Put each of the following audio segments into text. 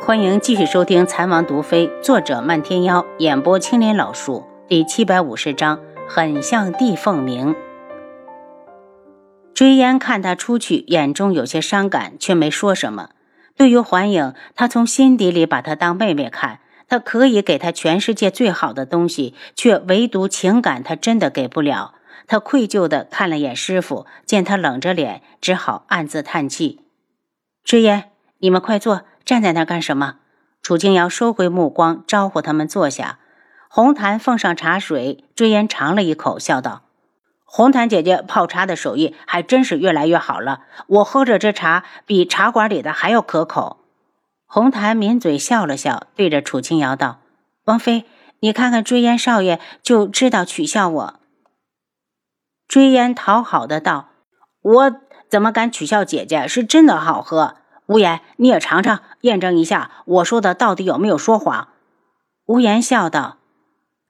欢迎继续收听《残王毒妃》，作者漫天妖，演播青莲老树，第七百五十章，很像地凤鸣。追烟看他出去，眼中有些伤感，却没说什么。对于环影，他从心底里把她当妹妹看，他可以给她全世界最好的东西，却唯独情感他真的给不了。他愧疚地看了眼师傅，见他冷着脸，只好暗自叹气。追烟，你们快坐。站在那儿干什么？楚清瑶收回目光，招呼他们坐下。红檀奉上茶水，追烟尝了一口，笑道：“红檀姐姐泡茶的手艺还真是越来越好了。我喝着这茶，比茶馆里的还要可口。”红檀抿嘴笑了笑，对着楚清瑶道：“王妃，你看看追烟少爷，就知道取笑我。”追烟讨好的道：“我怎么敢取笑姐姐？是真的好喝。”无言，你也尝尝，验证一下我说的到底有没有说谎。无言笑道：“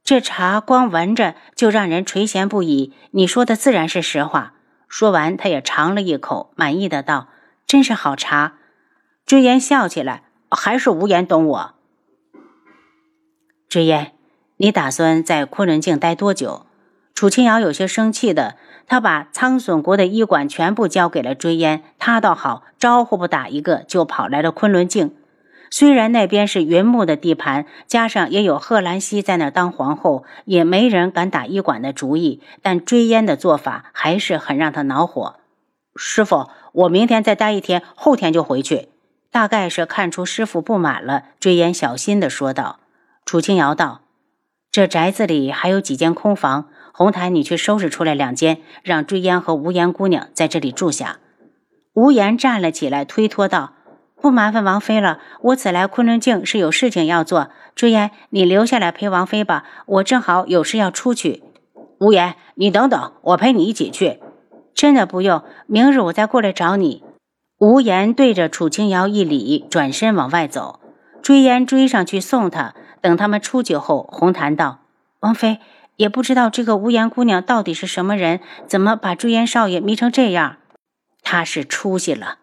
这茶光闻着就让人垂涎不已，你说的自然是实话。”说完，他也尝了一口，满意的道：“真是好茶。”追烟笑起来：“还是无言懂我。”追烟，你打算在昆仑镜待多久？楚清瑶有些生气的。他把苍隼国的医馆全部交给了追烟，他倒好，招呼不打一个就跑来了昆仑镜。虽然那边是云木的地盘，加上也有贺兰溪在那当皇后，也没人敢打医馆的主意。但追烟的做法还是很让他恼火。师傅，我明天再待一天，后天就回去。大概是看出师傅不满了，追烟小心的说道。楚清瑶道：“这宅子里还有几间空房。”红檀，你去收拾出来两间，让追烟和无言姑娘在这里住下。无言站了起来，推脱道：“不麻烦王妃了，我此来昆仑镜是有事情要做。追烟，你留下来陪王妃吧，我正好有事要出去。”无言，你等等，我陪你一起去。真的不用，明日我再过来找你。无言对着楚清瑶一礼，转身往外走。追烟追上去送他。等他们出去后，红檀道：“王妃。”也不知道这个无言姑娘到底是什么人，怎么把朱颜少爷迷成这样？他是出息了。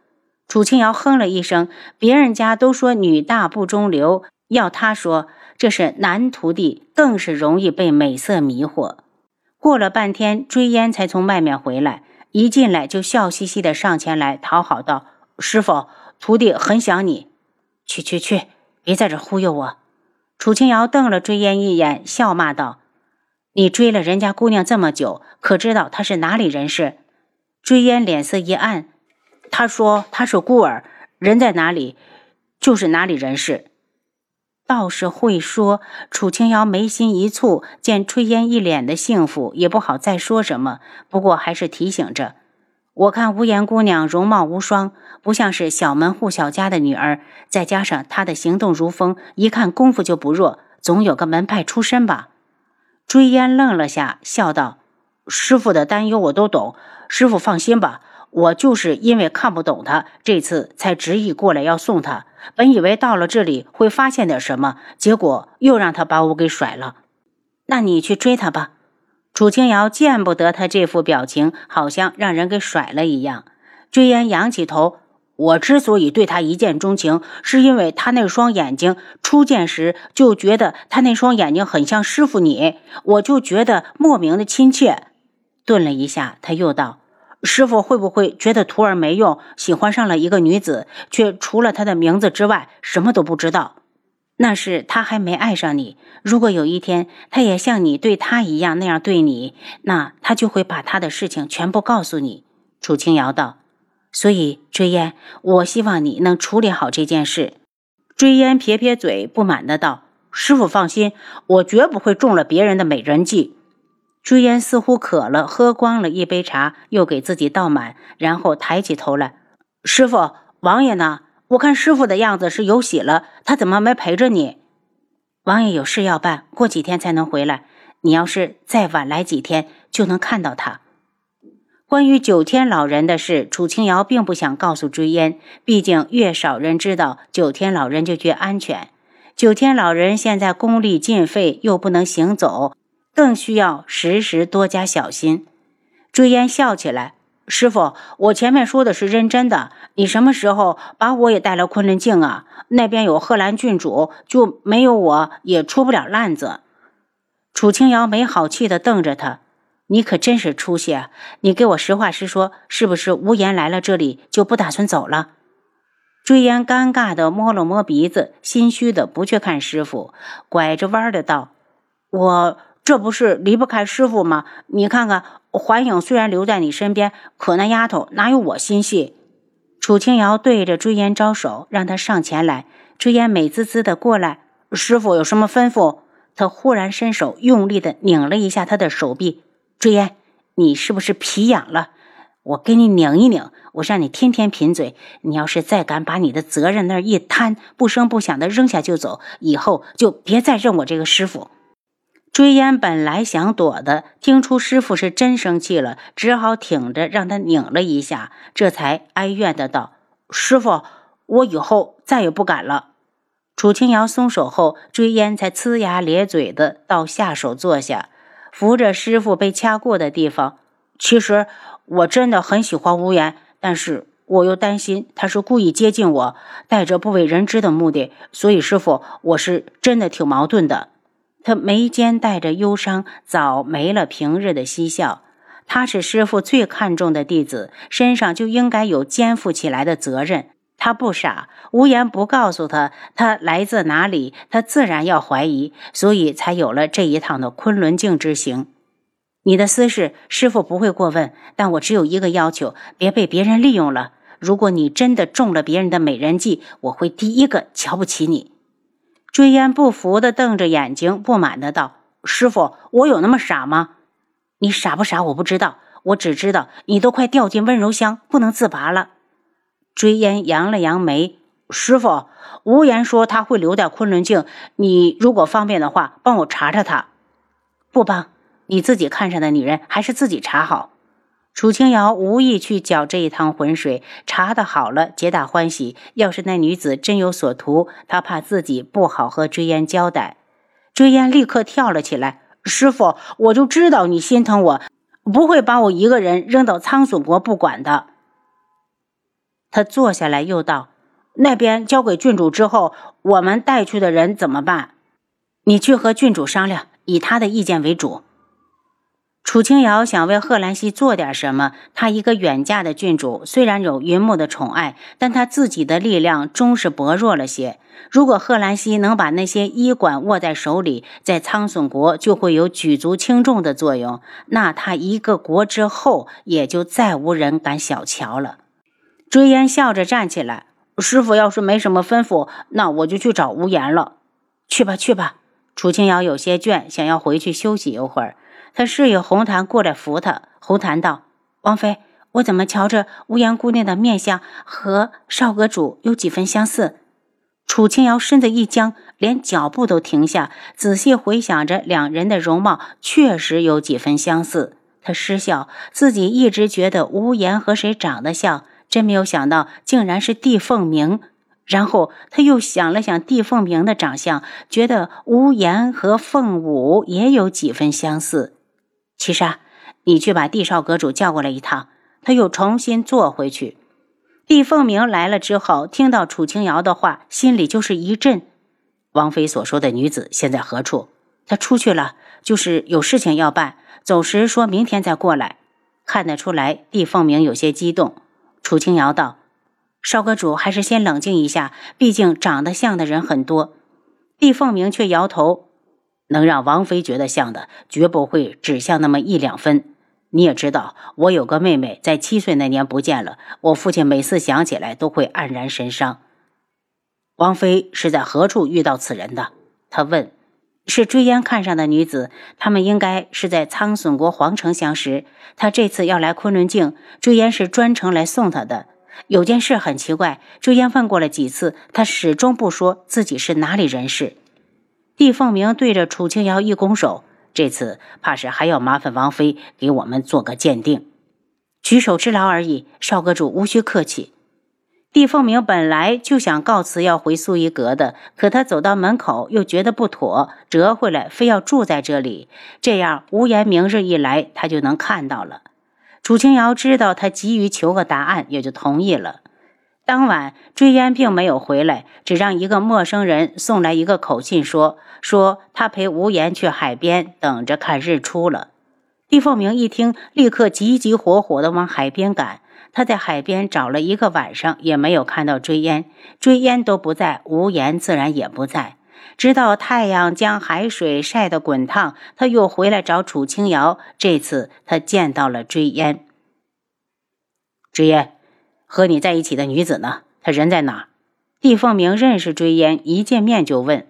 楚清瑶哼了一声，别人家都说女大不中留，要他说这是男徒弟，更是容易被美色迷惑。过了半天，追烟才从外面回来，一进来就笑嘻嘻的上前来讨好道：“师傅，徒弟很想你。”去去去，别在这忽悠我。楚清瑶瞪了追烟一眼，笑骂道。你追了人家姑娘这么久，可知道她是哪里人士？追烟脸色一暗，他说他是孤儿，人在哪里，就是哪里人士。倒是会说。楚清瑶眉心一蹙，见炊烟一脸的幸福，也不好再说什么，不过还是提醒着：我看无言姑娘容貌无双，不像是小门户小家的女儿，再加上她的行动如风，一看功夫就不弱，总有个门派出身吧。追烟愣了下，笑道：“师傅的担忧我都懂，师傅放心吧。我就是因为看不懂他，这次才执意过来要送他。本以为到了这里会发现点什么，结果又让他把我给甩了。那你去追他吧。”楚清瑶见不得他这副表情，好像让人给甩了一样。追烟仰起头。我之所以对他一见钟情，是因为他那双眼睛，初见时就觉得他那双眼睛很像师傅你，我就觉得莫名的亲切。顿了一下，他又道：“师傅会不会觉得徒儿没用，喜欢上了一个女子，却除了她的名字之外什么都不知道？那是他还没爱上你。如果有一天他也像你对他一样那样对你，那他就会把他的事情全部告诉你。”楚清瑶道。所以，追烟，我希望你能处理好这件事。追烟撇撇嘴，不满的道：“师傅放心，我绝不会中了别人的美人计。”追烟似乎渴了，喝光了一杯茶，又给自己倒满，然后抬起头来：“师傅，王爷呢？我看师傅的样子是有喜了，他怎么没陪着你？”王爷有事要办，过几天才能回来。你要是再晚来几天，就能看到他。关于九天老人的事，楚清瑶并不想告诉追烟，毕竟越少人知道，九天老人就越安全。九天老人现在功力尽废，又不能行走，更需要时时多加小心。追烟笑起来：“师傅，我前面说的是认真的。你什么时候把我也带来昆仑镜啊？那边有贺兰郡主，就没有我也出不了烂子。楚清瑶没好气的瞪着他：“你可真是出息啊！你给我实话实说，是不是无言来了这里就不打算走了？”追烟尴尬的摸了摸鼻子，心虚的不去看师傅，拐着弯的道：“我这不是离不开师傅吗？你看看。”环影虽然留在你身边，可那丫头哪有我心细？楚清瑶对着追烟招手，让他上前来。追烟美滋滋的过来，师傅有什么吩咐？他忽然伸手用力的拧了一下他的手臂。追烟，你是不是皮痒了？我给你拧一拧，我让你天天贫嘴。你要是再敢把你的责任那一摊，不声不响的扔下就走，以后就别再认我这个师傅。追烟本来想躲的，听出师傅是真生气了，只好挺着让他拧了一下，这才哀怨的道：“师傅，我以后再也不敢了。”楚清瑶松手后，追烟才呲牙咧嘴的到下手坐下，扶着师傅被掐过的地方。其实我真的很喜欢无言，但是我又担心他是故意接近我，带着不为人知的目的，所以师傅，我是真的挺矛盾的。他眉间带着忧伤，早没了平日的嬉笑。他是师傅最看重的弟子，身上就应该有肩负起来的责任。他不傻，无言不告诉他他来自哪里，他自然要怀疑，所以才有了这一趟的昆仑镜之行。你的私事，师傅不会过问，但我只有一个要求：别被别人利用了。如果你真的中了别人的美人计，我会第一个瞧不起你。追烟不服的瞪着眼睛，不满的道：“师傅，我有那么傻吗？你傻不傻？我不知道，我只知道你都快掉进温柔乡，不能自拔了。”追烟扬了扬眉：“师傅，无言说他会留在昆仑镜，你如果方便的话，帮我查查他。不帮，你自己看上的女人还是自己查好。”楚清瑶无意去搅这一趟浑水，查的好了，皆大欢喜。要是那女子真有所图，他怕自己不好和追烟交代。追烟立刻跳了起来：“师傅，我就知道你心疼我，不会把我一个人扔到苍隼国不管的。”他坐下来又道：“那边交给郡主之后，我们带去的人怎么办？你去和郡主商量，以他的意见为主。”楚清瑶想为贺兰溪做点什么。她一个远嫁的郡主，虽然有云木的宠爱，但她自己的力量终是薄弱了些。如果贺兰溪能把那些医馆握在手里，在苍隼国就会有举足轻重的作用。那他一个国之后，也就再无人敢小瞧了。追烟笑着站起来：“师傅要是没什么吩咐，那我就去找无言了。去吧，去吧。”楚清瑶有些倦，想要回去休息一会儿。他示意红檀过来扶他。红檀道：“王妃，我怎么瞧着无言姑娘的面相和少阁主有几分相似？”楚清瑶身子一僵，连脚步都停下，仔细回想着两人的容貌，确实有几分相似。他失笑，自己一直觉得无言和谁长得像，真没有想到竟然是帝凤鸣。然后他又想了想帝凤鸣的长相，觉得无言和凤舞也有几分相似。七杀，你去把帝少阁主叫过来一趟。他又重新坐回去。帝凤鸣来了之后，听到楚清瑶的话，心里就是一震。王妃所说的女子现在何处？她出去了，就是有事情要办。走时说明天再过来。看得出来，帝凤鸣有些激动。楚清瑶道：“少阁主还是先冷静一下，毕竟长得像的人很多。”帝凤鸣却摇头。能让王妃觉得像的，绝不会只像那么一两分。你也知道，我有个妹妹，在七岁那年不见了。我父亲每次想起来都会黯然神伤。王妃是在何处遇到此人的？他问。是追烟看上的女子，他们应该是在苍隼国皇城相识。他这次要来昆仑镜，追烟是专程来送他的。有件事很奇怪，追烟问过了几次，他始终不说自己是哪里人士。帝凤鸣对着楚清瑶一拱手，这次怕是还要麻烦王妃给我们做个鉴定，举手之劳而已。少阁主无需客气。帝凤鸣本来就想告辞要回素衣阁的，可他走到门口又觉得不妥，折回来非要住在这里，这样无言明日一来他就能看到了。楚清瑶知道他急于求个答案，也就同意了。当晚，追烟并没有回来，只让一个陌生人送来一个口信，说说他陪无言去海边等着看日出了。帝凤鸣一听，立刻急急火火地往海边赶。他在海边找了一个晚上，也没有看到追烟，追烟都不在，无言自然也不在。直到太阳将海水晒得滚烫，他又回来找楚清瑶。这次他见到了追烟。追烟，和你在一起的女子呢？她人在哪？帝凤鸣认识追烟，一见面就问。